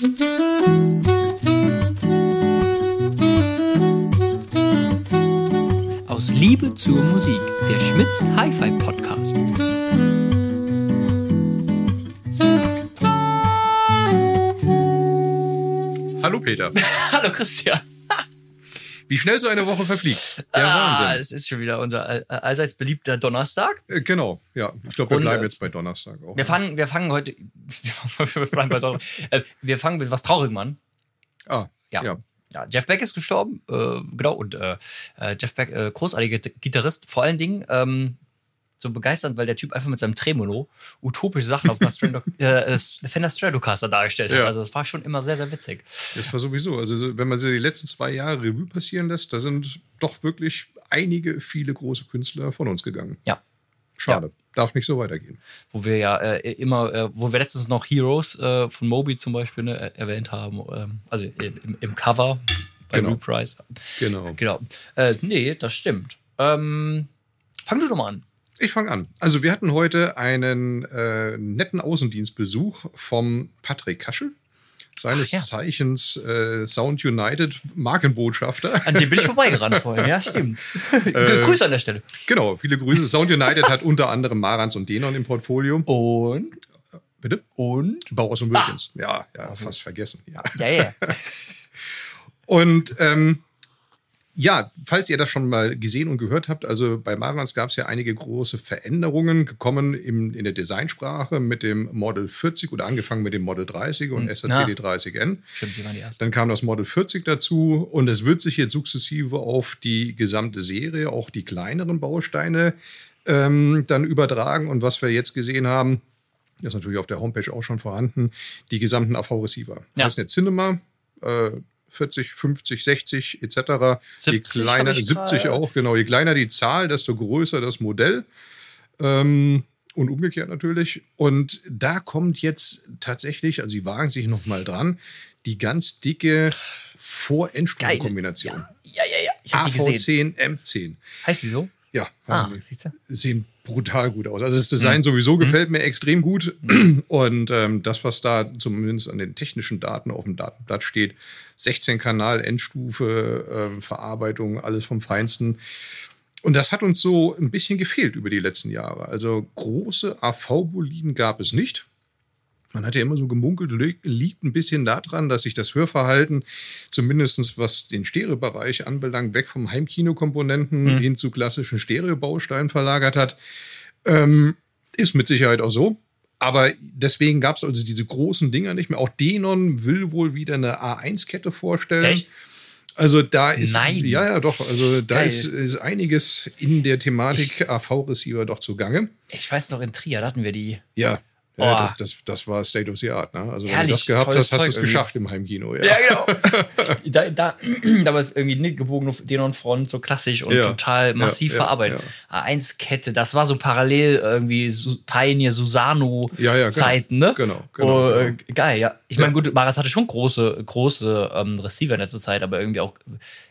Aus Liebe zur Musik, der Schmitz Hi-Fi Podcast. Hallo Peter. Hallo Christian. Wie schnell so eine Woche verfliegt. Der ah, Wahnsinn. Es ist schon wieder unser all- allseits beliebter Donnerstag. Äh, genau, ja. Ich glaube, wir Und, bleiben äh, jetzt bei Donnerstag auch. Wir fangen, wir fangen heute. wir, bleiben bei Donner- äh, wir fangen mit was Traurigem an. ah, Ja. ja. Ja, Jeff Beck ist gestorben, äh, genau, und äh, äh, Jeff Beck, äh, großartiger Git- Gitarrist, vor allen Dingen ähm, so begeisternd, weil der Typ einfach mit seinem Tremolo utopische Sachen auf einer Strando äh, äh, Fender Stratocaster dargestellt hat. Ja. Also das war schon immer sehr, sehr witzig. Das war sowieso. Also, so, wenn man so die letzten zwei Jahre Revue passieren lässt, da sind doch wirklich einige, viele große Künstler von uns gegangen. Ja. Schade. Darf nicht so weitergehen. Wo wir ja äh, immer, äh, wo wir letztens noch Heroes äh, von Moby zum Beispiel ne, äh, erwähnt haben, ähm, also im, im Cover bei Genau. Reprise. Genau. Genau. Äh, nee, das stimmt. Ähm, fang du doch mal an. Ich fange an. Also, wir hatten heute einen äh, netten Außendienstbesuch vom Patrick Kaschel. Seines Ach ja. Zeichens äh, Sound United Markenbotschafter. An dem bin ich vorbeigerannt vorhin, ja, stimmt. Äh, Grüße an der Stelle. Genau, viele Grüße. Sound United hat unter anderem Marans und Denon im Portfolio. Und? Bitte? Und? Bauers und Wilkins. Ja, ja, fast vergessen. Ja. Ja, ja. Und ähm, ja, falls ihr das schon mal gesehen und gehört habt, also bei Marans gab es ja einige große Veränderungen gekommen im, in der Designsprache mit dem Model 40 oder angefangen mit dem Model 30 und Hm, SACD 30N. Stimmt, die waren die ersten. Dann kam das Model 40 dazu und es wird sich jetzt sukzessive auf die gesamte Serie, auch die kleineren Bausteine, ähm, dann übertragen. Und was wir jetzt gesehen haben, das ist natürlich auf der Homepage auch schon vorhanden, die gesamten AV-Receiver. Ja. Das ist eine Cinema, äh, 40, 50, 60 etc. Je 70 kleiner, hab ich 70 gerade. auch, genau. Je kleiner die Zahl, desto größer das Modell. Ähm, und umgekehrt natürlich. Und da kommt jetzt tatsächlich, also sie wagen sich noch mal dran, die ganz dicke Vor-Endstufenkombination. Ja, ja, ja. Ich habe die gesehen. AV10, M10. Heißt die so? Ja, Ah, siehst du? sehen brutal gut aus. Also das Mhm. Design sowieso gefällt mir extrem gut. Und ähm, das, was da zumindest an den technischen Daten auf dem Datenblatt steht, 16 Kanal, Endstufe, ähm, Verarbeitung, alles vom Feinsten. Und das hat uns so ein bisschen gefehlt über die letzten Jahre. Also große AV-Boliden gab es nicht. Man hat ja immer so gemunkelt, li- liegt ein bisschen daran, dass sich das Hörverhalten, zumindest was den Stereobereich anbelangt, weg vom Heimkinokomponenten Mhm. hin zu klassischen Stereobausteinen verlagert hat. Ähm, ist mit Sicherheit auch so. Aber deswegen gab es also diese großen Dinger nicht mehr. Auch Denon will wohl wieder eine A1-Kette vorstellen. Echt? Also da ist Nein. ja ja doch, also da ist, ist einiges in der Thematik AV-Receiver doch zugange. Ich weiß noch, in Trier, hatten wir die. Ja. Oh. Ja, das, das, das war State of the Art. Ne? Also, wenn Herrlich, du das gehabt hast, hast du es geschafft im Heimkino. Ja, Ja, genau. da, da, da war es irgendwie eine gebogene Denon-Front, so klassisch und Ja. total massiv Ja, ja, verarbeitet. A1-Kette, das war so parallel irgendwie Su Pioneer, Ja, ja, genau. Susano-Zeiten, ne? Genau, genau, Oh, äh, genau. geil, ja. Ich meine, gut, Maras hatte schon große, große ähm, Receiver in letzter Zeit, aber irgendwie auch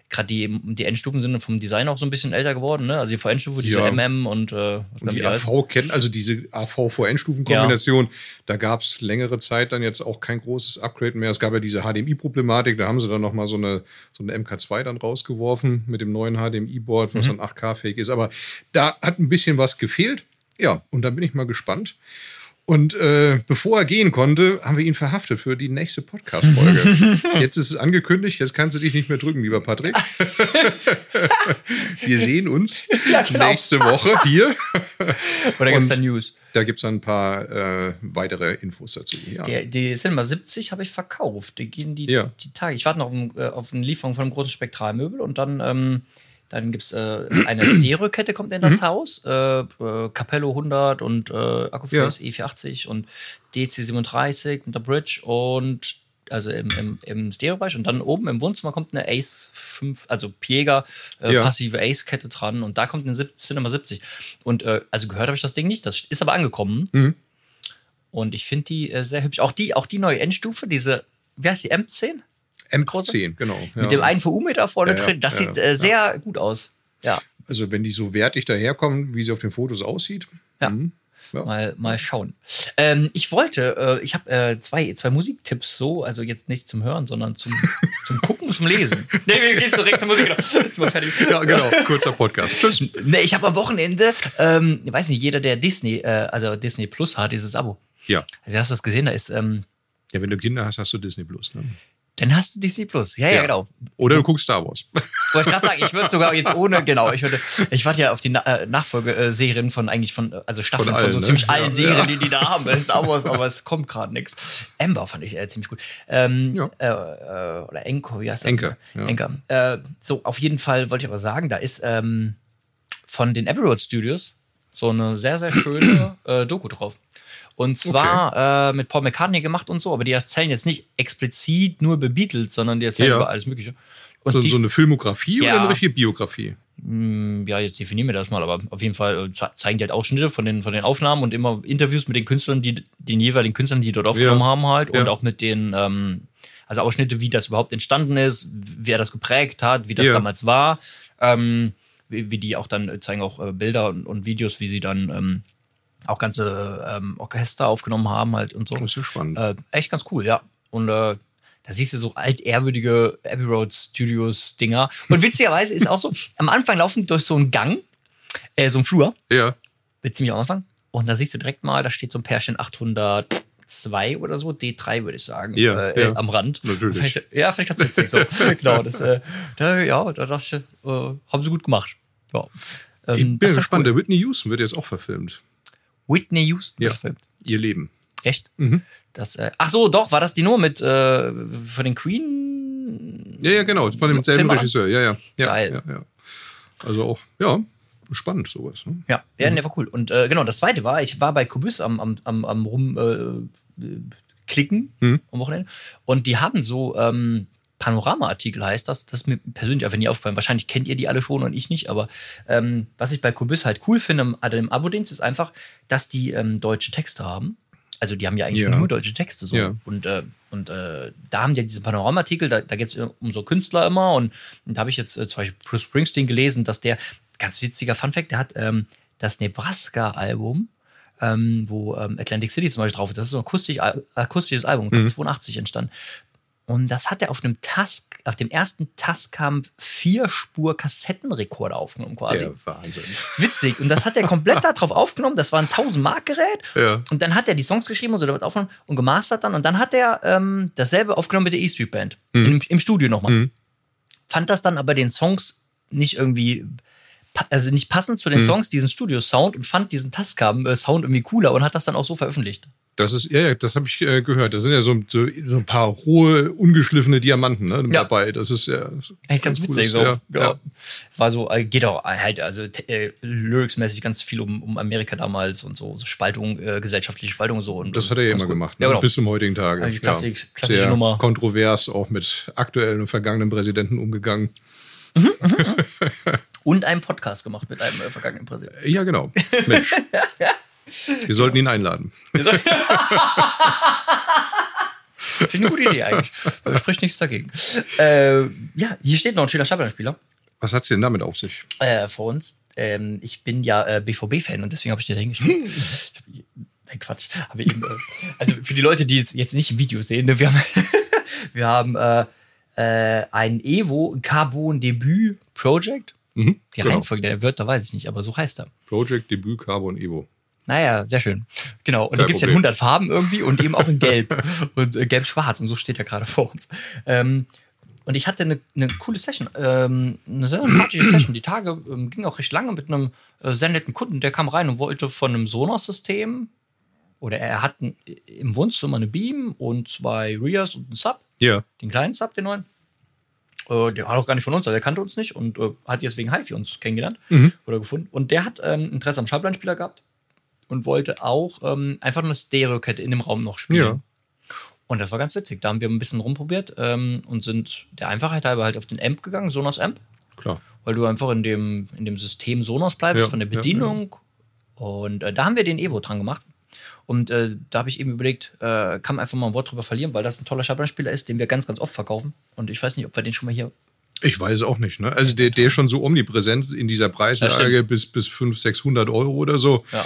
gerade die, die Endstufen sind vom Design auch so ein bisschen älter geworden, ne? Also die V-Endstufe, diese Ja. MM und, äh, was Und die? AV kennen, also diese AV-Vor-Endstufen-Kombination, da gab es längere Zeit dann jetzt auch kein großes Upgrade mehr. Es gab ja diese HDMI-Problematik, da haben sie dann nochmal so eine, so eine MK2 dann rausgeworfen mit dem neuen HDMI-Board, was Mhm. dann 8K-fähig ist. Aber da hat ein bisschen was gefehlt. Ja, und da bin ich mal gespannt. Und äh, bevor er gehen konnte, haben wir ihn verhaftet für die nächste Podcast-Folge. jetzt ist es angekündigt, jetzt kannst du dich nicht mehr drücken, lieber Patrick. wir sehen uns Ja, genau. nächste Woche hier. Oder gibt es da News? Da gibt es ein paar äh, weitere Infos dazu. Ja. Die, die Cinema 70 habe ich verkauft. Die gehen die, Ja. die Tage. Ich warte noch auf, äh, auf eine Lieferung von einem großen Spektralmöbel und dann, ähm, dann gibt es äh, eine Stereokette kommt in Mhm. das Haus. Äh, äh, Capello 100 und äh, Akkuface E480 und DC37 mit der Bridge und also im, im, im Stereobereich und dann oben im Wohnzimmer kommt eine Ace 5, also Piega, äh, Ja. passive Ace-Kette dran und da kommt eine Cinema 70. Und äh, also gehört habe ich das Ding nicht, das ist aber angekommen. Mhm. Und ich finde die äh, sehr hübsch. Auch die, auch die neue Endstufe, diese, wie heißt die, M10? M10, genau. Ja. Mit dem einen VU-Meter vorne Ja, drin. Das sieht äh, sehr gut aus. Ja. Also wenn die so wertig daherkommen, wie sie auf den Fotos aussieht. Ja. mhm. Ja. Mal, mal schauen. Ähm, ich wollte, äh, ich habe äh, zwei, zwei Musiktipps so, also jetzt nicht zum Hören, sondern zum, zum Gucken, zum Lesen. Nee, wir gehen direkt zur Musik. Genau. Mal fertig. Ja, genau. Kurzer Podcast. Tschüss. Nee, ich habe am Wochenende, ähm, ich weiß nicht, jeder, der Disney, äh, also Disney Plus hat, dieses Abo. Ja. Also hast du das gesehen, da ist, ähm, Ja, wenn du Kinder hast, hast du Disney Plus. Ne? Dann hast du Disney Plus. Ja, ja, Ja. genau. Oder du guckst Star Wars. Wollte ich gerade sagen, ich würde sogar jetzt ohne, genau, ich würde, ich warte ja auf die Na äh, Nachfolgeserien von eigentlich von, also Staffeln Von von, allen, so ne? ziemlich allen Ja, Serien, ja. die die da haben. bei Star Wars, aber es kommt gerade nichts. Ember fand ich äh, ziemlich gut. Ähm, Ja. äh, äh, oder Enko, wie heißt das? Enke, ja. Enke. Äh, so, auf jeden Fall wollte ich aber sagen, da ist ähm, von den Abbey Road Studios so eine sehr, sehr schöne äh, Doku drauf. Und zwar äh, mit Paul McCartney gemacht und so, aber die erzählen jetzt nicht explizit nur über Beatles, sondern die erzählen Ja. über alles Mögliche. Und So, die so eine Filmografie Ja. oder eine richtige Biografie? hm, ja, jetzt definieren wir das mal, aber auf jeden Fall äh, ze- zeigen die halt Ausschnitte von den, von den Aufnahmen und immer Interviews mit den Künstlern, die den jeweiligen Künstlern, die dort aufgenommen Ja. haben, halt. Und Ja. auch mit den, ähm, also Ausschnitte, wie das überhaupt entstanden ist, wer das geprägt hat, wie das Ja. damals war. Ähm, wie, wie die auch dann äh, zeigen auch äh, Bilder und, und Videos, wie sie dann ähm, auch ganze ähm, Orchester aufgenommen haben halt und so. Das ist ja spannend. Äh, echt ganz cool, ja. Und äh, da siehst du so altehrwürdige Abbey Road Studios Dinger. Und witzigerweise ist auch so, am Anfang laufen durch so einen Gang, äh, so einen Flur, ja. wird ziemlich am Anfang. Und da siehst du direkt mal, da steht so ein Pärchen 802 oder so, D3 würde ich sagen, Ja, äh, ja. Am Rand. Natürlich. Vielleicht, ja, vielleicht ganz witzig so. genau, das, äh, da, ja, da dachte ich, äh, haben sie gut gemacht. Ja. Ähm, Ich bin gespannt. cool. Der Whitney Houston wird jetzt auch verfilmt. Whitney Houston Ja. verfilmt. Ihr Leben. Echt? Mhm. Das, äh, ach so, doch, war das die nur mit äh, von den Queen? Ja, ja, genau. Von demselben? Regisseur. Ja, ja. ja Geil. Ja, ja. Also auch, ja, spannend sowas. Ne? Ja, ja, der war cool. Und äh, genau, das zweite war, ich war bei Kubus am, am, am, am rum äh, äh, Mhm. am Wochenende und die haben so ähm, Panorama-Artikel heißt das. Das ist mir persönlich einfach nie aufgefallen. Wahrscheinlich kennt ihr die alle schon und ich nicht, aber ähm, was ich bei Kubus halt cool finde also im Abo-Dienst ist einfach, dass die ähm, deutsche Texte haben. Also die haben ja eigentlich Ja. nur deutsche Texte so. Ja. Und, äh, und äh, da haben die ja diese Panorama-Artikel, da, da geht es um so Künstler immer. Und, und da habe ich jetzt äh, zum Beispiel Bruce Springsteen gelesen, dass der, ganz witziger Funfact, der hat ähm, das Nebraska-Album, ähm, wo ähm, Atlantic City zum Beispiel drauf ist, das ist so ein akustisch, akustisches Album, Mhm. 82 entstanden. Und das hat er auf einem Task, auf dem ersten Tascam Vierspur-Kassettenrekorder aufgenommen quasi. Der Wahnsinn. Witzig. Und das hat er komplett darauf aufgenommen. Das war ein 1000-Mark-Gerät. Ja. Und dann hat er die Songs geschrieben und so damit aufgenommen und gemastert dann. Und dann hat er ähm, dasselbe aufgenommen mit der E-Street Band. Mhm. Im, Im Studio nochmal. Mhm. Fand das dann aber den Songs nicht irgendwie, also nicht passend zu den Mhm. Songs, diesen Studio-Sound und fand diesen Tascam-Sound irgendwie cooler und hat das dann auch so veröffentlicht. Das ist, ja, das habe ich äh, gehört. Da sind ja so, so, so ein paar hohe, ungeschliffene Diamanten ne, Ja. dabei. Das ist ja. Echt ganz cooles, witzig so. Ja, Ja. War so, äh, geht auch halt, also äh, lyricsmäßig ganz viel um, um Amerika damals und so, so Spaltung, äh, gesellschaftliche Spaltung so. Und, Das hat er ja immer cool. gemacht. Ne? genau. Bis zum heutigen Tage. Also Klassik- klassische Sehr Nummer. kontrovers auch mit aktuellen und vergangenen Präsidenten umgegangen. Und einen Podcast gemacht mit einem äh, vergangenen Präsidenten. Ja, genau. Mensch. Wir sollten ihn einladen. Finde ich eine gute Idee eigentlich. Da spricht nichts dagegen. Äh, ja, hier steht noch ein schöner Stapelspieler Was hat's denn damit auf sich? äh, vor uns. Ähm, ich bin ja äh, BVB-Fan und deswegen habe ich dir da hingeschrieben. Nein, Quatsch. Aber eben, äh, also für die Leute, die es jetzt nicht im Video sehen, ne, wir haben, wir haben äh, äh, ein Evo Carbon Debüt Project. Mhm, Die genau. Reihenfolge der Wörter weiß ich nicht, aber so heißt er. Project Debüt Carbon Evo. Naja, sehr schön. Genau. Und da gibt es ja Problem. 100 Farben irgendwie und eben auch in Gelb. und äh, Gelb-Schwarz. Und so steht er gerade vor uns. Ähm, und ich hatte eine, eine coole Session, ähm, eine sehr sympathische Session. Die Tage ähm, ging auch recht lange mit einem äh, sehr netten Kunden, der kam rein und wollte von einem Sonos-System oder er hat ein, im Wohnzimmer eine Beam und zwei Rias und einen Sub, Ja. den kleinen Sub, den neuen. Äh, der war auch gar nicht von uns, also der kannte uns nicht und äh, hat jetzt wegen HiFi uns kennengelernt Mhm. oder gefunden. Und der hat ähm, Interesse am Schallplattenspieler gehabt und wollte auch ähm, einfach eine Stereokette in dem Raum noch spielen. Ja. Und das war ganz witzig. Da haben wir ein bisschen rumprobiert ähm, und sind der Einfachheit halber halt auf den Amp gegangen, Sonos Amp, Klar. weil du einfach in dem, in dem System Sonos bleibst, Ja, von der ja, Bedienung. Und äh, da haben wir den Evo dran gemacht. Und äh, da habe ich eben überlegt, äh, kann man einfach mal ein Wort drüber verlieren, weil das ein toller Schallplattenspieler ist, den wir ganz, ganz oft verkaufen. Und ich weiß nicht, ob wir den schon mal hier. Ich weiß auch nicht. Ne? Also der, der ist schon so omnipräsent in dieser Preislage bis, bis 500, 600 Euro oder so. Ja.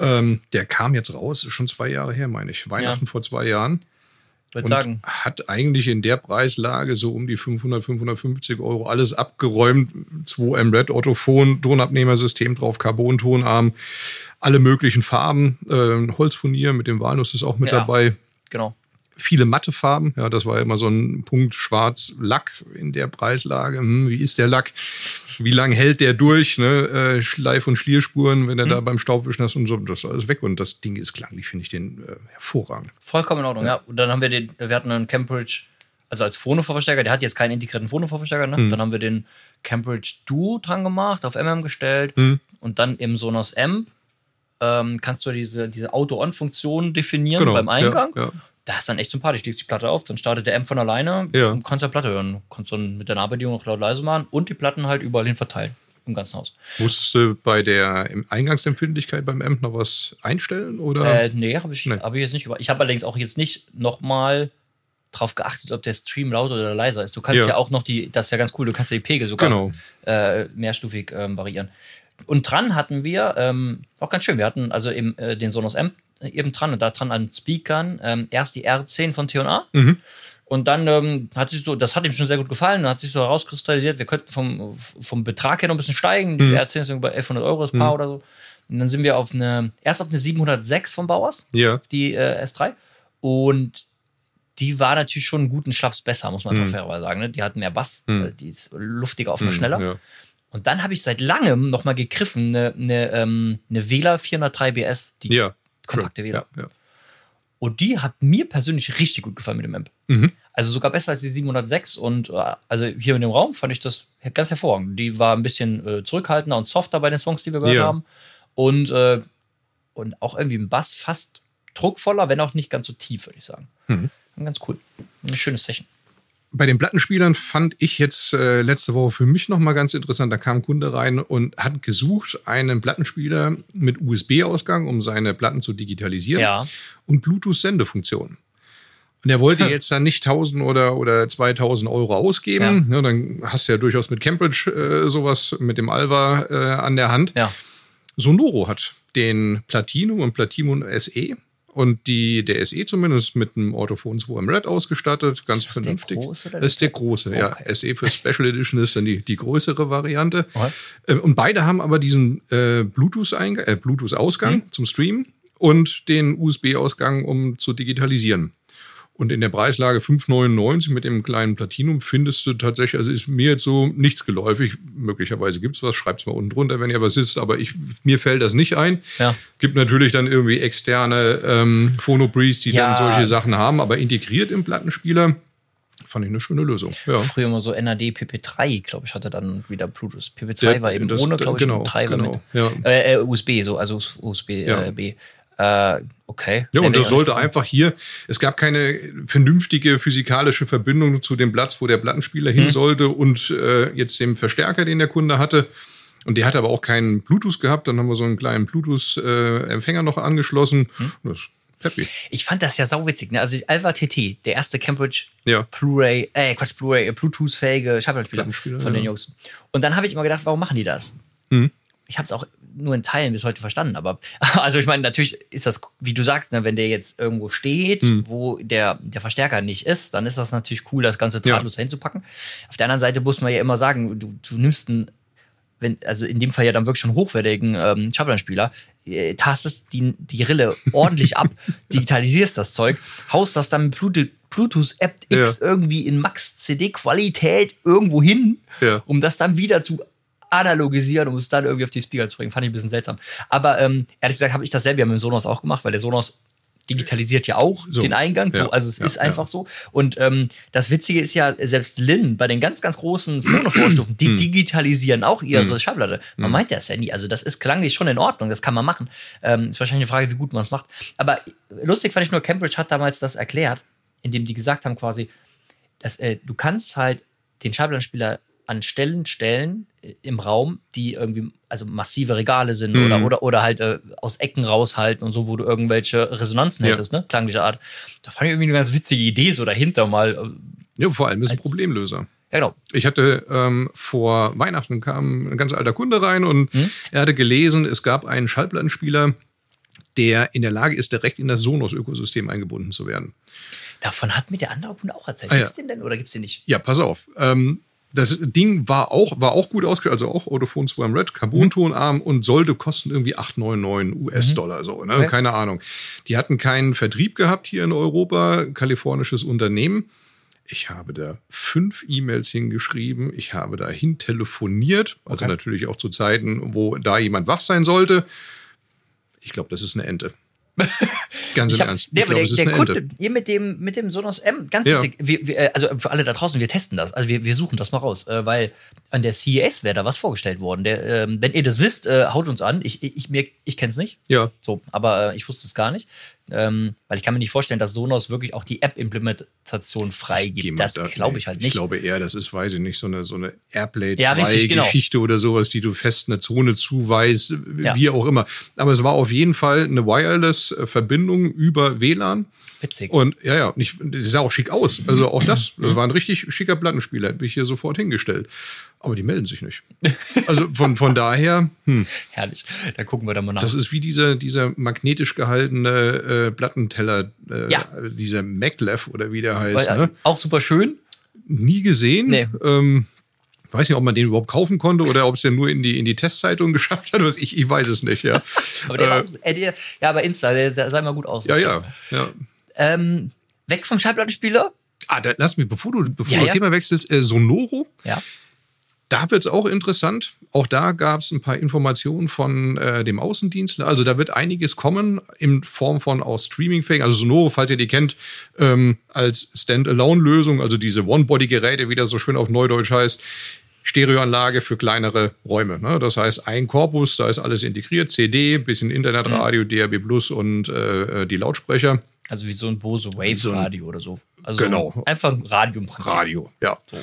Ähm, der kam jetzt raus, schon zwei Jahre her, meine ich. Weihnachten ja. vor zwei Jahren. Würde sagen. Hat eigentlich in der Preislage so um die 500, 550 Euro alles abgeräumt. 2M Red Autophon, Tonabnehmersystem drauf, Carbon-Tonarm, alle möglichen Farben. Äh, Holzfurnier mit dem Walnuss ist auch mit ja, dabei. Genau viele matte Farben. Ja, das war immer so ein Punkt schwarz Lack in der Preislage. Hm, wie ist der Lack? Wie lange hält der durch? Ne? Äh, Schleif- und Schlierspuren, wenn er mhm. da beim Staubwischen ist und so, das ist alles weg. Und das Ding ist klanglich, finde ich den äh, hervorragend. Vollkommen in Ordnung, ja. ja. Und dann haben wir den, wir hatten einen Cambridge, also als Phono-Vorverstärker, der hat jetzt keinen integrierten Phono-Vorverstärker, ne? Mhm. Dann haben wir den Cambridge Duo dran gemacht, auf MM gestellt mhm. und dann im Sonos Amp ähm, kannst du diese, diese Auto-On-Funktion definieren genau. beim Eingang. Ja, ja das ist dann echt sympathisch. Legst die Platte auf, dann startet der Amp von alleine ja. und kannst ja Platte hören. Kannst dann mit der Nahbedienung auch laut leise machen und die Platten halt überall hin verteilen. Im ganzen Haus. Musstest du bei der Eingangsempfindlichkeit beim Amp noch was einstellen? Oder? Äh, nee, habe ich, nee. Hab ich jetzt nicht. Ich habe allerdings auch jetzt nicht nochmal drauf geachtet, ob der Stream lauter oder leiser ist. Du kannst ja, ja auch noch die, das ist ja ganz cool, du kannst ja die Pegel sogar genau. äh, mehrstufig ähm, variieren. Und dran hatten wir, ähm, auch ganz schön, wir hatten also eben äh, den Sonos Amp eben dran und da dran an Speakern ähm, erst die R10 von T&A mhm. und dann ähm, hat sich so, das hat ihm schon sehr gut gefallen, dann hat sich so herauskristallisiert, wir könnten vom, vom Betrag her noch ein bisschen steigen, die mhm. R10 ist über 1100 Euro das Paar mhm. oder so. Und dann sind wir auf eine, erst auf eine 706 von Bauers, ja. die äh, S3 und die war natürlich schon einen guten Schlaps besser, muss man mhm. fairerweise sagen. Ne? Die hat mehr Bass, mhm. die ist luftiger, offener, mhm, schneller. Ja. Und dann habe ich seit langem nochmal gegriffen, eine, eine, ähm, eine Wähler 403 BS, die ja kompakte Wähler. Ja, ja. Und die hat mir persönlich richtig gut gefallen mit dem Amp. Mhm. Also sogar besser als die 706. Und äh, also hier in dem Raum fand ich das ganz hervorragend. Die war ein bisschen äh, zurückhaltender und softer bei den Songs, die wir gehört ja. haben. Und, äh, und auch irgendwie im Bass fast druckvoller, wenn auch nicht ganz so tief, würde ich sagen. Mhm. Ganz cool. Ein schönes Session bei den Plattenspielern fand ich jetzt äh, letzte Woche für mich nochmal ganz interessant. Da kam ein Kunde rein und hat gesucht einen Plattenspieler mit USB-Ausgang, um seine Platten zu digitalisieren ja. und Bluetooth-Sendefunktion. Und er wollte jetzt dann nicht 1000 oder, oder 2000 Euro ausgeben. Ja. ja dann hast du ja durchaus mit Cambridge äh, sowas mit dem Alva äh, an der Hand. Ja. Sonoro hat den Platinum und Platinum SE und die, der SE zumindest mit einem Orthophon 2M Red ausgestattet, ganz ist vernünftig. Der große, das ist der große, okay. ja. SE für Special Edition ist dann die, die größere Variante. Okay. Und beide haben aber diesen äh, Bluetooth-Ausgang äh, Bluetooth hm. zum Streamen und den USB-Ausgang, um zu digitalisieren. Und in der Preislage 5,99 mit dem kleinen Platinum findest du tatsächlich, also ist mir jetzt so nichts geläufig. Möglicherweise gibt es was, schreibt es mal unten drunter, wenn ihr was ist, aber ich, mir fällt das nicht ein. Ja. Gibt natürlich dann irgendwie externe ähm, Phonobreeze, die ja. dann solche Sachen haben, aber integriert im Plattenspieler fand ich eine schöne Lösung. Ja. Früher immer so NAD PP3, glaube ich, hatte dann wieder Bluetooth. PP2 ja, war eben das, ohne, glaube ich, genau, und 3 genau, mit. Ja. Äh, USB, so, also USB ja. äh, B. Äh, okay. Ja, und das sollte einfach hier, es gab keine vernünftige physikalische Verbindung zu dem Platz, wo der Plattenspieler hin hm. sollte und äh, jetzt dem Verstärker, den der Kunde hatte. Und der hatte aber auch keinen Bluetooth gehabt. Dann haben wir so einen kleinen Bluetooth-Empfänger noch angeschlossen. Hm. Happy. Ich fand das ja sauwitzig. Ne? Also Alpha TT, der erste Cambridge ja. Blu-ray, äh, Quatsch, Blu-ray, Bluetooth-fähige Schallplattenspieler von den ja. Jungs. Und dann habe ich immer gedacht, warum machen die das? Mhm ich habe es auch nur in Teilen bis heute verstanden, aber also ich meine, natürlich ist das, wie du sagst, ne, wenn der jetzt irgendwo steht, mhm. wo der, der Verstärker nicht ist, dann ist das natürlich cool, das Ganze drahtlos ja. hinzupacken. Auf der anderen Seite muss man ja immer sagen, du, du nimmst einen, wenn, also in dem Fall ja dann wirklich schon hochwertigen ähm, Schablanspieler, äh, tastest die, die Rille ordentlich ab, digitalisierst das Zeug, haust das dann mit Bluetooth-App X ja. irgendwie in Max-CD-Qualität irgendwo hin, ja. um das dann wieder zu analogisieren, um es dann irgendwie auf die Speaker zu bringen. Fand ich ein bisschen seltsam. Aber ähm, ehrlich gesagt habe ich das selber mit dem Sonos auch gemacht, weil der Sonos digitalisiert ja auch so. den Eingang. Ja, so, also es ja, ist einfach ja. so. Und ähm, das Witzige ist ja, selbst Lin bei den ganz, ganz großen Phono-Vorstufen, die hm. digitalisieren auch ihre mm. Schallplatte. Man mm. meint das ja nie. Also das ist klanglich schon in Ordnung, das kann man machen. Ähm, ist wahrscheinlich eine Frage, wie gut man es macht. Aber lustig fand ich nur, Cambridge hat damals das erklärt, indem die gesagt haben quasi, dass äh, du kannst halt den Schallplattenspieler an Stellen stellen äh, im Raum, die irgendwie, also massive Regale sind mhm. oder, oder, oder halt äh, aus Ecken raushalten und so, wo du irgendwelche Resonanzen ja. hättest, ne? Klanglicher Art. Da fand ich irgendwie eine ganz witzige Idee so dahinter mal. Äh, ja, vor allem ist ein Problemlöser. Ja, genau. Ich hatte ähm, vor Weihnachten kam ein ganz alter Kunde rein und mhm. er hatte gelesen, es gab einen Schallplattenspieler, der in der Lage ist, direkt in das Sonos-Ökosystem eingebunden zu werden. Davon hat mir der andere Kunde auch erzählt. Ah, ja. Gibt's den denn oder gibt's den nicht? Ja, pass auf. Ähm, das Ding war auch, war auch gut ausgestattet, also auch Autophone Swam Red, Carbon-Tonarm und sollte kosten irgendwie 899 US-Dollar, so, ne? Okay. Keine Ahnung. Die hatten keinen Vertrieb gehabt hier in Europa, kalifornisches Unternehmen. Ich habe da fünf E-Mails hingeschrieben, ich habe dahin telefoniert, also Okay. natürlich auch zu Zeiten, wo da jemand wach sein sollte. Ich glaube, das ist eine Ente. Ganz Ich hab, Ernst. der, ich glaube, der, der Kunde, Ente. ihr mit dem, mit dem Sonos M, ganz Ja. witzig, wir, wir, äh, also für alle da draußen, wir testen das. Also wir, wir suchen das mal raus, äh, weil an der CES wäre da was vorgestellt worden. Der, ähm, wenn ihr das wisst, äh, haut uns an. Ich, ich, ich, ich kenne es nicht. Ja, So, aber äh, ich wusste es gar nicht. Ähm, weil ich kann mir nicht vorstellen, dass Sonos wirklich auch die App-Implementation freigibt. Das da- glaube ich halt Ich nicht. glaube eher, das ist, weiß ich nicht, so eine, so eine Airplay Ja, richtig, genau. 2-Geschichte oder sowas, die du fest eine Zone zuweist, Ja. wie auch immer. Aber es war auf jeden Fall eine Wireless-Verbindung über WLAN. Witzig. Und ja, ja, nicht, das sah auch schick aus. Also auch das, das war ein richtig schicker Plattenspieler, hätte ich hier sofort hingestellt. Aber die melden sich nicht. Also von, von daher, hm, Herrlich. Da gucken wir da mal nach. das ist wie dieser, dieser magnetisch gehaltene äh, Plattenteller, äh, Ja. dieser Maglev oder wie der heißt. Weil, ne? äh, Auch super schön. nie gesehen. Nee. Ähm, weiß nicht, ob man den überhaupt kaufen konnte oder ob es den nur in die, in die Testzeitung geschafft hat. Was ich, ich weiß es nicht, ja. Aber der, Äh, war äh, der, ja, bei Insta, der sah sah mal gut aus. ja, ja, ja. Ähm, weg vom Schallplattenspieler. Ah, da, lass mich, bevor du, bevor Ja, du ja. Thema wechselst, äh, Sonoro. Ja. Da wird es auch interessant. Auch da gab es ein paar Informationen von äh, dem Außendienstler. Also da wird einiges kommen in Form von auch Streaming-fähig. Also Sonoro, falls ihr die kennt, ähm, als Standalone-Lösung, also diese One-Body-Geräte, wie das so schön auf Neudeutsch heißt. Stereoanlage für kleinere Räume. Ne? Das heißt, ein Korpus, da ist alles integriert, CD, bisschen Internetradio, DAB Plus und äh, die Lautsprecher. Also wie so ein Bose Wave So ein- Radio oder so. Also Genau. Einfach ein Radio im Prinzip. Radio, ja. So.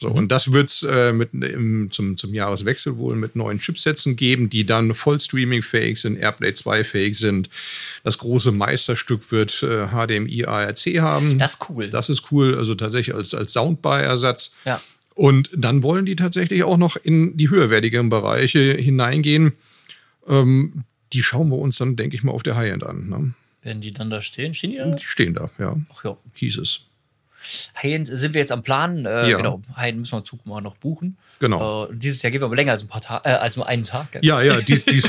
So, und das wird es äh, mit, im, zum, zum Jahreswechsel wohl mit neuen Chipsätzen geben, die dann voll streaming-fähig sind, Airplay 2-fähig sind. Das große Meisterstück wird äh, HDMI ARC haben. Das ist cool. Das ist cool, also tatsächlich als, als Soundbar-Ersatz. ja. Und dann wollen die tatsächlich auch noch in die höherwertigeren Bereiche hineingehen. Ähm, die schauen wir uns dann, denke ich mal, auf der High-End an. Ne? Wenn die dann da stehen, stehen die da? Die stehen da, ja, Ach ja. hieß es. High-End sind wir jetzt am Plan. Äh, Ja. Genau. High-End müssen wir Zug mal noch buchen. Genau. Äh, dieses Jahr gehen wir aber länger als ein paar Tage, äh, als nur einen Tag. gell? Ja, ja, dies, dies.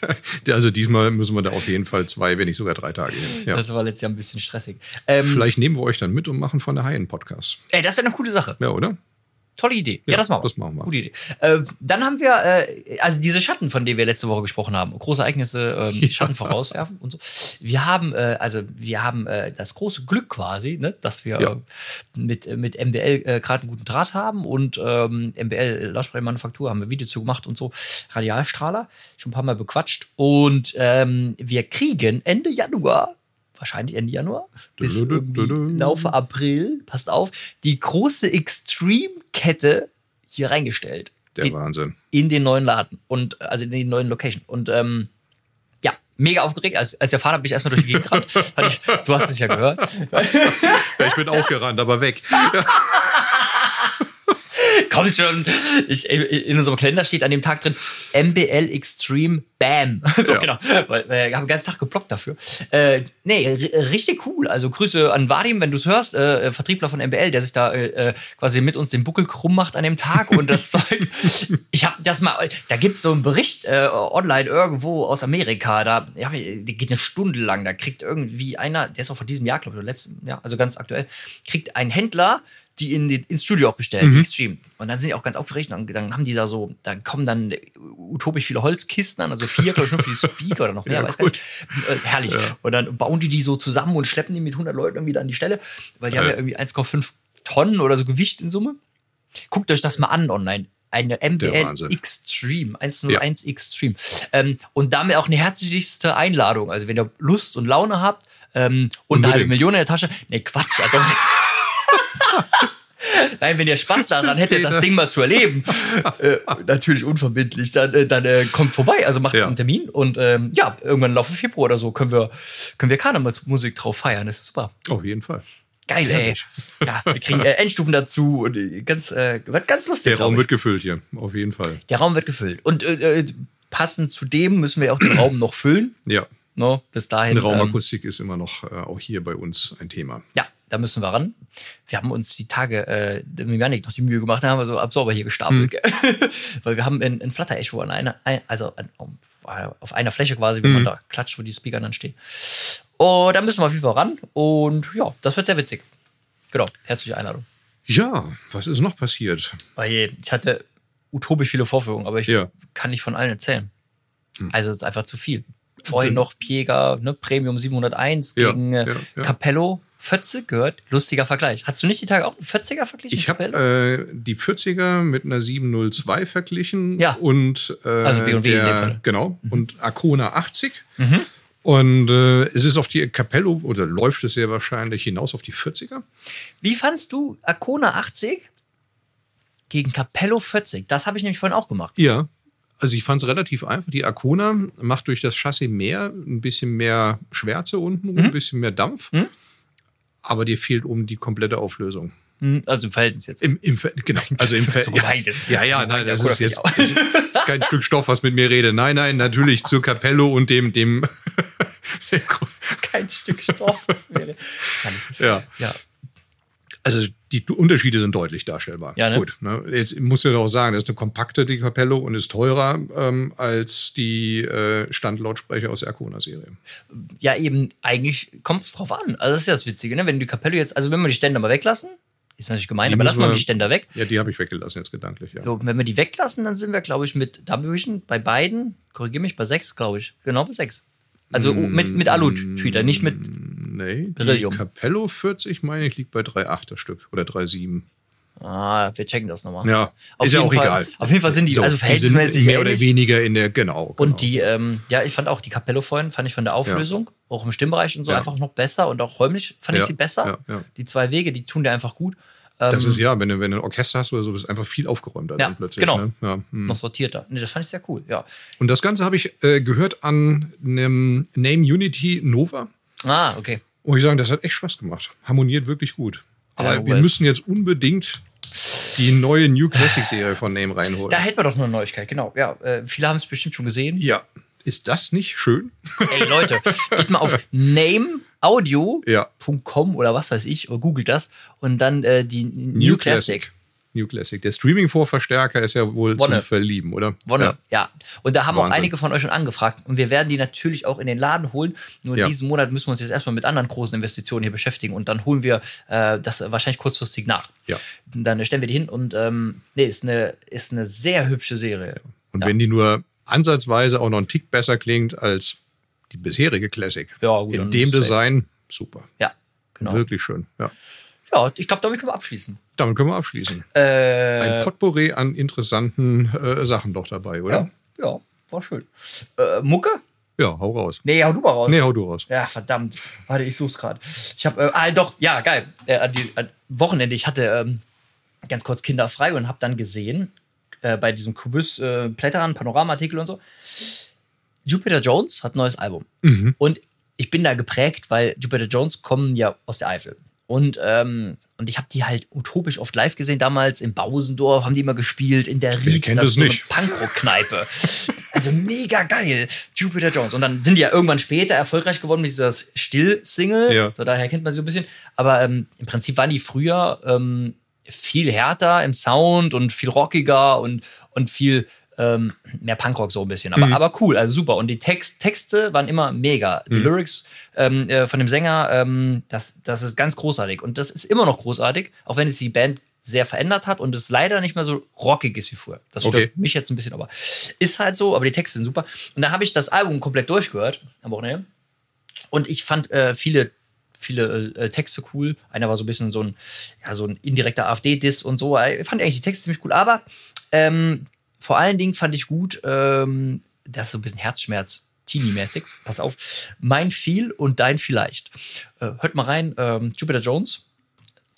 also diesmal müssen wir da auf jeden Fall zwei, wenn nicht sogar drei Tage hin. Ja. Das war letztes Jahr ein bisschen stressig. Ähm, Vielleicht nehmen wir euch dann mit und machen von der High-End Podcast. ey, das wäre eine coole Sache. Ja, oder? Tolle Idee. Ja, Ja, das machen wir. das machen wir. Gute Idee. Äh, dann haben wir, äh, also diese Schatten, von denen wir letzte Woche gesprochen haben, große Ereignisse, ähm, Ja. Schatten vorauswerfen und so. Wir haben, äh, also wir haben äh, das große Glück quasi, ne, dass wir Ja. mit, äh, mit MBL äh, gerade einen guten Draht haben und ähm, MBL Lautsprechermanufaktur haben wir Video zu gemacht und so. Radialstrahler, schon ein paar Mal bequatscht. Und ähm, wir kriegen Ende Januar wahrscheinlich Ende Januar, bis irgendwie Laufe April, passt auf, die große Extreme-Kette hier reingestellt. Der in, Wahnsinn. in den neuen Laden und also in den neuen Location. Und ähm, ja, mega aufgeregt. Als, als der Fahrer bin ich erstmal durch die Gegend gerannt. Ich, du hast es ja gehört. Ja, ich bin auch gerannt, aber weg. Kommt schon. Ich, in unserem Kalender steht an dem Tag drin MBL Extreme Bam. So, Ja. genau. Weil, weil ich habe den ganzen Tag geblockt dafür. Äh, nee, r- richtig cool. Also Grüße an Vadim, wenn du es hörst, äh, Vertriebler von MBL, der sich da äh, quasi mit uns den Buckel krumm macht an dem Tag und das Zeug. Ich habe das mal, da gibt's so einen Bericht äh, online irgendwo aus Amerika, da ja, geht eine Stunde lang, da kriegt irgendwie einer, der ist auch von diesem Jahr, glaube ich, oder letzten, ja, also ganz aktuell, kriegt ein Händler die in den, ins Studio auch gestellt, Mhm. die Extreme. Und dann sind die auch ganz aufgeregt und dann haben die da so, da kommen dann utopisch viele Holzkisten an, also vier, glaube ich, nur für die Speaker oder noch mehr, Ja, weiß gar nicht. Äh, herrlich. Ja. Und dann bauen die die so zusammen und schleppen die mit 100 Leuten irgendwie da an die Stelle, weil die haben Ja. ja irgendwie 1,5 Tonnen oder so Gewicht in Summe. Guckt euch das mal an online. Eine MBL. Extreme, 101 Extreme. Ähm, und damit auch eine herzlichste Einladung. Also, wenn ihr Lust und Laune habt ähm, und eine halbe Unbedingt. Million in der Tasche, ne Quatsch. Also, Nein, wenn ihr Spaß daran hättet, das Ding mal zu erleben, äh, natürlich unverbindlich, dann, äh, dann äh, kommt vorbei. Also macht Ja. einen Termin und ähm, ja, irgendwann im Laufe Februar oder so können wir, können wir Karnevalsmusik drauf feiern. Das ist super. Auf jeden Fall. Geil, ey. Ja, wir kriegen äh, Endstufen dazu und äh, ganz, äh, wird ganz lustig. Der Raum wird gefüllt hier, auf jeden Fall. Der Raum wird gefüllt. Und passend zu dem müssen wir auch den Raum noch füllen. Ja. No, bis dahin. Die Raumakustik ähm, ist immer noch auch hier bei uns ein Thema. Ja, da müssen wir ran. Wir haben uns die Tage äh, mit Janik noch die Mühe gemacht, da haben wir so Absorber hier gestapelt. Hm. Weil wir haben in, in Flutter Echo an einer, also an, auf einer Fläche quasi, wenn hm. man da klatscht, wo die Speaker dann stehen. Und da müssen wir auf jeden Fall ran. Und ja, das wird sehr witzig. Genau, herzliche Einladung. Ja, was ist noch passiert? Oh je, ich hatte utopisch viele Vorführungen, aber ich ja. kann nicht von allen erzählen. Hm. Also es ist einfach zu viel. Vorhin noch Piega, ne, Premium 701 ja, gegen äh, ja, Capello. 40 gehört. Lustiger Vergleich. Hast du nicht die Tage auch einen 40er verglichen? Ich habe äh, die 40er mit einer 702 verglichen. Ja. Und, äh, also B&W in dem Fall. Genau. Mhm. Und Arcona 80. Mhm. Und äh, es ist auf die Capello, oder läuft es sehr wahrscheinlich hinaus auf die 40er. Wie fandst du Arcona 80 gegen Capello 40? Das habe ich nämlich vorhin auch gemacht. Ja. Also ich fand es relativ einfach. Die Arcona macht durch das Chassis mehr, ein bisschen mehr Schwärze unten, mhm. ein bisschen mehr Dampf. Mhm. Aber dir fehlt um die komplette Auflösung. Hm, also im Verhältnis jetzt. Im, im genau. Also im Verhältnis. Ja, ja, ja, nein, das ist jetzt ist, ist kein Stück Stoff, was mit mir rede. Nein, nein, natürlich zur Capello und dem, dem. kein Stück Stoff, was mir rede. Ja. ja. Also die Unterschiede sind deutlich darstellbar. Ja, ne? Gut, ne? jetzt muss ich doch sagen, das ist eine kompakte die Capello und ist teurer ähm, als die äh, Standlautsprecher aus der Arcona-Serie. Ja, eben, eigentlich kommt es drauf an. Also das ist ja das Witzige, ne? Wenn die Capello jetzt, also wenn wir die Ständer mal weglassen, ist natürlich gemein, die aber lassen wir mal die Ständer weg. Ja, die habe ich weggelassen jetzt gedanklich. Ja. So, wenn wir die weglassen, dann sind wir, glaube ich, mit Double Vision bei beiden, korrigiere mich, bei sechs, glaube ich. Genau bei sechs. Also mm, mit, mit Alu-Tweeter, nicht mit Nee, Beryllium. die Capello 40, meine ich, liegt bei 3,8 das Stück oder 3,7. Ah, wir checken das nochmal. Ja, auf ist ja auch Fall, egal. Auf jeden Fall sind die so, also verhältnismäßig die mehr ähnlich. oder weniger in der, genau. genau. Und die, ähm, ja, ich fand auch die Capello vorhin, fand ich von der Auflösung, ja. auch im Stimmbereich und so, ja. einfach noch besser und auch räumlich fand ja. ich sie besser. Die zwei Wege, die tun dir einfach gut. Das ist ähm, ja, wenn du, wenn du ein Orchester hast oder so, ist einfach viel aufgeräumter ja, dann plötzlich. Genau. Ne? Ja, hm. Noch sortierter. Nee, das fand ich sehr cool, ja. Und das Ganze habe ich äh, gehört an einem Name Unity Nova. Ah, okay. Und ich sagen, das hat echt Spaß gemacht. Harmoniert wirklich gut. Aber ja, wir müssen jetzt unbedingt die neue New Classic Serie von Name reinholen. Da hätten wir doch nur eine Neuigkeit, genau. Ja, äh, viele haben es bestimmt schon gesehen. Ja. Ist das nicht schön? Ey, Leute, geht mal auf Name audio.com ja. oder was weiß ich, oder googelt das und dann äh, die New, New Classic. Classic. New Classic. Der Streaming-Vorverstärker ist ja wohl Wonne. zum Verlieben, oder? Wonne, ja. ja. Und da haben Wahnsinn. auch einige von euch schon angefragt. Und wir werden die natürlich auch in den Laden holen. Nur ja. diesen Monat müssen wir uns jetzt erstmal mit anderen großen Investitionen hier beschäftigen. Und dann holen wir äh, das wahrscheinlich kurzfristig nach. Ja. Dann stellen wir die hin. Und ähm, nee, ist eine, ist eine sehr hübsche Serie. Ja. Und wenn die nur ansatzweise auch noch einen Tick besser klingt als die bisherige Classic. Ja, gut, in dem Design, super. Ja, genau. Wirklich schön, ja. Ja, ich glaube, damit können wir abschließen. Damit können wir abschließen. Äh, Ein Potpourri an interessanten äh, Sachen doch dabei, oder? Ja, ja war schön. Äh, Mucke? Ja, hau raus. Nee, hau du mal raus. Nee, hau du raus. Ja, verdammt. Warte, ich such's gerade. Ich habe, äh, ah, doch, ja, geil. Äh, die, äh, Wochenende, ich hatte ähm, ganz kurz Kinder frei und habe dann gesehen, äh, bei diesem Kubus äh, Plättern, Panorama-Artikel und so, Jupiter Jones hat ein neues Album. Mhm. Und ich bin da geprägt, weil Jupiter Jones kommen ja aus der Eifel. Und, ähm, und ich habe die halt utopisch oft live gesehen. Damals im Bausendorf haben die immer gespielt, in der Rietz, das ist so eine Punkrock-Kneipe. also mega geil. Jupiter Jones. Und dann sind die ja irgendwann später erfolgreich geworden mit dieser Still-Single. Ja. So, daher kennt man sie so ein bisschen. Aber ähm, im Prinzip waren die früher ähm, viel härter im Sound und viel rockiger und, und viel ähm, mehr Punkrock so ein bisschen. Aber, mhm. aber cool, also super. Und die Text, Texte waren immer mega. Die mhm. Lyrics ähm, äh, von dem Sänger, ähm, das, das ist ganz großartig. Und das ist immer noch großartig, auch wenn es die Band sehr verändert hat und es leider nicht mehr so rockig ist wie früher. Das stört okay. mich jetzt ein bisschen, aber ist halt so, aber die Texte sind super. Und da habe ich das Album komplett durchgehört am Wochenende. Und ich fand äh, viele viele äh, Texte cool. Einer war so ein bisschen so ein, ja, so ein indirekter AfD-Diss und so. Ich fand eigentlich die Texte ziemlich cool, aber ähm, vor allen Dingen fand ich gut, ähm, das ist so ein bisschen Herzschmerz. Teenie-mäßig. Pass auf. Mein viel und dein vielleicht. Äh, hört mal rein. Ähm, Jupiter Jones.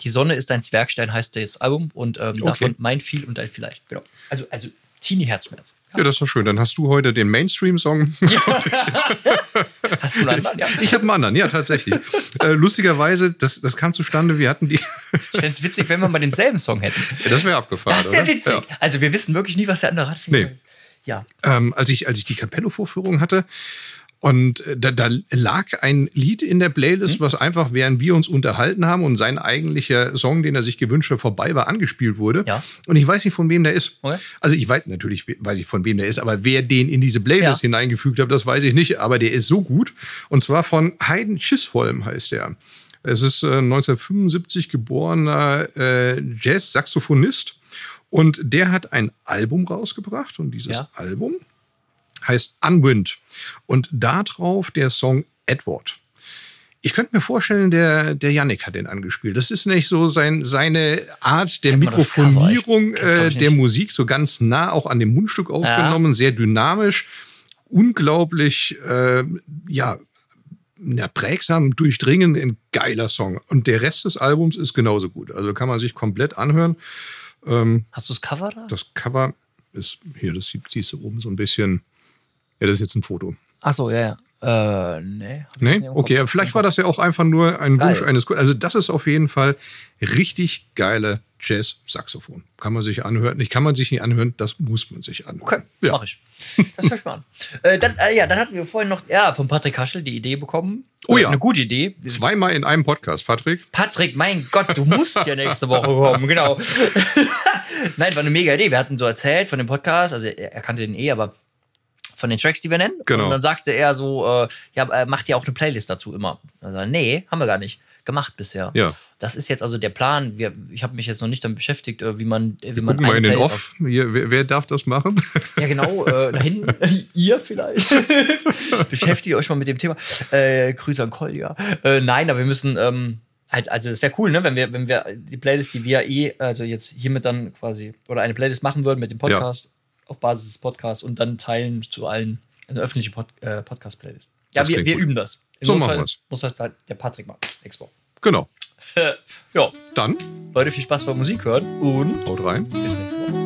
Die Sonne ist ein Zwergstein heißt das Album und ähm, okay. davon mein viel und dein vielleicht. Genau. Also, also Teenie-Herzschmerz. Ja. ja, das doch schön. Dann hast du heute den Mainstream-Song. Ja. hast du einen anderen? Ja. Ich habe einen anderen, ja, tatsächlich. äh, lustigerweise, das, das kam zustande, wir hatten die. ich fände es witzig, wenn wir mal denselben Song hätten. Ja, das wäre abgefahren. Das wäre witzig. Also, wir wissen wirklich nie, was der andere hat. Nee. Ja. Ähm, als, ich, als ich die Capello-Vorführung hatte, und äh, da, da lag ein Lied in der Playlist, mhm. was einfach, während wir uns unterhalten haben und sein eigentlicher Song, den er sich gewünscht hat, vorbei war, angespielt wurde. Ja. Und ich weiß nicht, von wem der ist. Okay. Also ich weiß natürlich, weiß ich, von wem der ist, aber wer den in diese Playlist ja. hineingefügt hat, das weiß ich nicht. Aber der ist so gut. Und zwar von Hayden Chisholm heißt der. Es ist äh, 1975 geborener äh, Jazz-Saxophonist. Und der hat ein Album rausgebracht. Und dieses ja. Album heißt Unwind. Und darauf der Song Edward. Ich könnte mir vorstellen, der, der Yannick hat den angespielt. Das ist nicht so sein, seine Art der Mikrofonierung äh, der Musik, so ganz nah auch an dem Mundstück aufgenommen, ja. sehr dynamisch, unglaublich, äh, ja, ja, prägsam, durchdringend, ein geiler Song. Und der Rest des Albums ist genauso gut. Also kann man sich komplett anhören. Ähm, Hast du das Cover da? Das Cover ist hier, das siehst du oben so ein bisschen ja, das ist jetzt ein Foto. Ach so, ja, ja. Äh, nee. Nee? Okay, vielleicht war das ja auch einfach nur ein Geil. Wunsch eines Also, das ist auf jeden Fall richtig geile Jazz-Saxophon. Kann man sich anhören. Nicht kann man sich nicht anhören, das muss man sich anhören. Okay, ja. mach ich. Das höre ich mal an. äh, dann, äh, ja, dann hatten wir vorhin noch ja, von Patrick Kaschel die Idee bekommen. Oh ja. Eine gute Idee. Zweimal in einem Podcast, Patrick. Patrick, mein Gott, du musst ja nächste Woche kommen, genau. Nein, war eine mega Idee. Wir hatten so erzählt von dem Podcast, also er kannte den eh, aber von den Tracks, die wir nennen. Genau. Und dann sagte er so, äh, ja, äh, macht ihr auch eine Playlist dazu immer? Also, nee, haben wir gar nicht gemacht bisher. Ja. Das ist jetzt also der Plan. Wir, ich habe mich jetzt noch nicht damit beschäftigt, äh, wie man, wie man Gucken mal in den Off. Hier, wer, wer, darf das machen? Ja, genau. Äh, da hinten, ihr vielleicht. Beschäftigt euch mal mit dem Thema. Äh, Grüße an Kolja. Äh, nein, aber wir müssen. Ähm, halt, also es wäre cool, ne, wenn wir, wenn wir die Playlist, die wir eh, also jetzt hiermit dann quasi, oder eine Playlist machen würden mit dem Podcast, auf Basis des Podcasts und dann teilen zu allen eine öffentliche Pod äh, Podcast-Playlist. Ja, wir, wir üben das. In so machen wir. Muss das halt der Patrick machen. Expo. Genau. ja. Dann. Leute, viel Spaß beim Musik hören und haut rein. Bis nächste Woche.